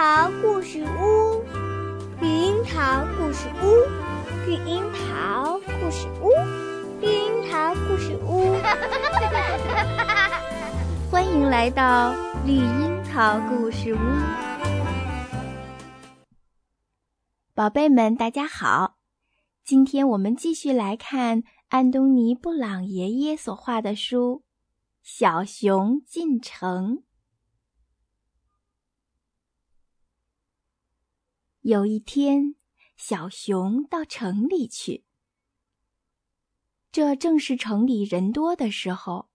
桃故事屋，绿樱桃故事屋，绿樱桃故事屋，绿樱桃故事屋。欢迎来到绿樱桃故事屋，宝贝们，大家好！今天我们继续来看安东尼·布朗爷爷所画的书《小熊进城》。有一天，小熊到城里去。这正是城里人多的时候，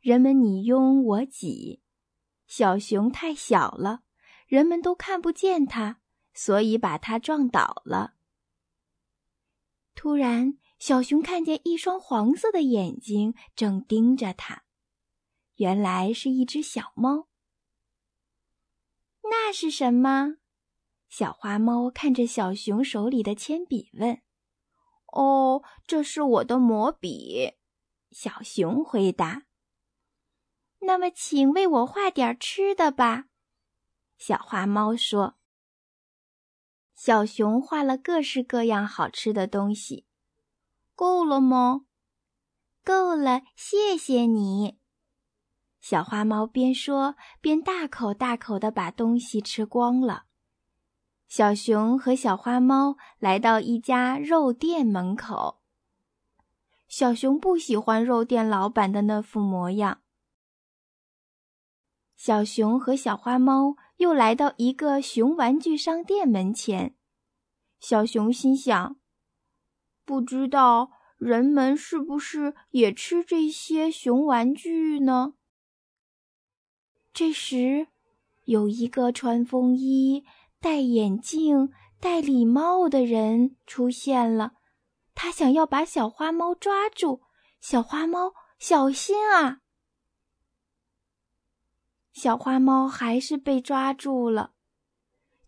人们你拥我挤。小熊太小了，人们都看不见它，所以把它撞倒了。突然，小熊看见一双黄色的眼睛正盯着它，原来是一只小猫。那是什么？小花猫看着小熊手里的铅笔问：“哦，这是我的魔笔。”小熊回答。“那么，请为我画点吃的吧。”小花猫说。小熊画了各式各样好吃的东西。“够了吗？”“够了，谢谢你。”小花猫边说边大口大口地把东西吃光了。小熊和小花猫来到一家肉店门口。小熊不喜欢肉店老板的那副模样。小熊和小花猫又来到一个熊玩具商店门前。小熊心想：不知道人们是不是也吃这些熊玩具呢？这时，有一个穿风衣。戴眼镜、戴礼帽的人出现了，他想要把小花猫抓住。小花猫，小心啊！小花猫还是被抓住了，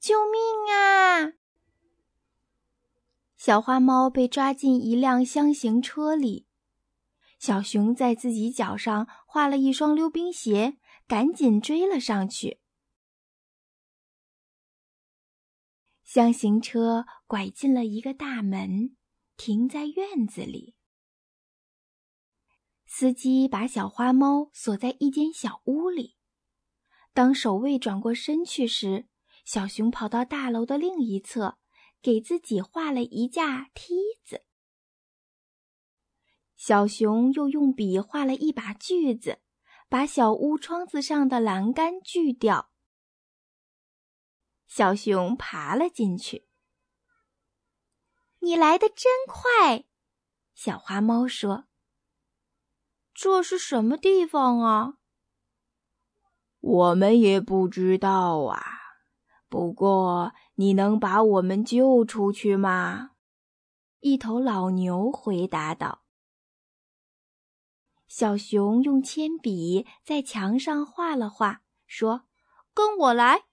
救命啊！小花猫被抓进一辆箱型车里，小熊在自己脚上画了一双溜冰鞋，赶紧追了上去。箱型车拐进了一个大门，停在院子里。司机把小花猫锁在一间小屋里。当守卫转过身去时，小熊跑到大楼的另一侧，给自己画了一架梯子。小熊又用笔画了一把锯子，把小屋窗子上的栏杆锯掉。小熊爬了进去。你来的真快，小花猫说：“这是什么地方啊？”我们也不知道啊。不过，你能把我们救出去吗？一头老牛回答道。小熊用铅笔在墙上画了画，说：“跟我来。”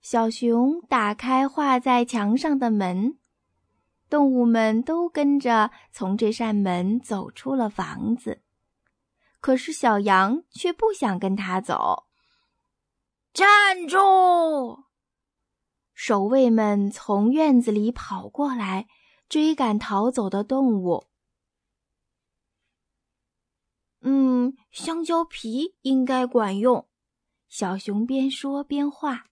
小熊打开画在墙上的门，动物们都跟着从这扇门走出了房子。可是小羊却不想跟他走。站住！守卫们从院子里跑过来，追赶逃走的动物。嗯，香蕉皮应该管用。小熊边说边画。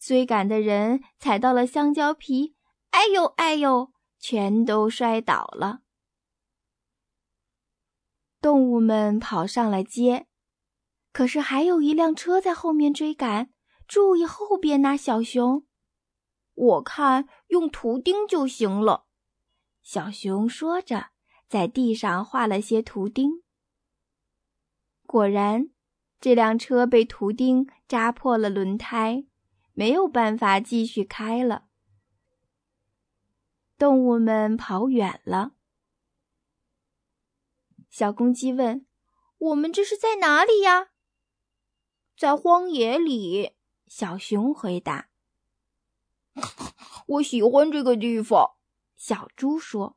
追赶的人踩到了香蕉皮，哎呦哎呦，全都摔倒了。动物们跑上了街，可是还有一辆车在后面追赶。注意后边那，小熊！我看用图钉就行了。小熊说着，在地上画了些图钉。果然，这辆车被图钉扎破了轮胎。没有办法继续开了。动物们跑远了。小公鸡问：“我们这是在哪里呀？”“在荒野里。”小熊回答。“我喜欢这个地方。”小猪说。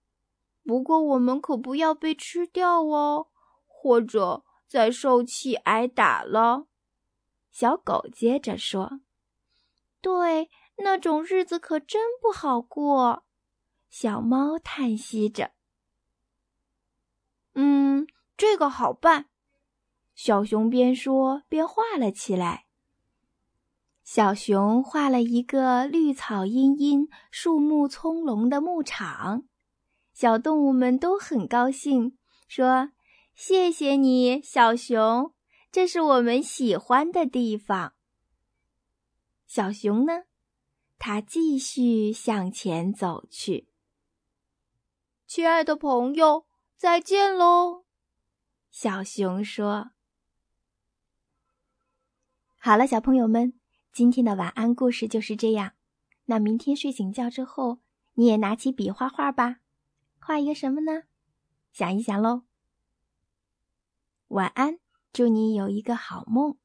“不过我们可不要被吃掉哦，或者再受气挨打了。”小狗接着说：“对，那种日子可真不好过。”小猫叹息着：“嗯，这个好办。”小熊边说边画了起来。小熊画了一个绿草茵茵、树木葱茏的牧场，小动物们都很高兴，说：“谢谢你，小熊，这是我们喜欢的地方。”小熊呢，它继续向前走去。亲爱的朋友，再见喽！小熊说：“好了，小朋友们。”今天的晚安故事就是这样，那明天睡醒觉之后，你也拿起笔画画吧，画一个什么呢？想一想喽。晚安，祝你有一个好梦。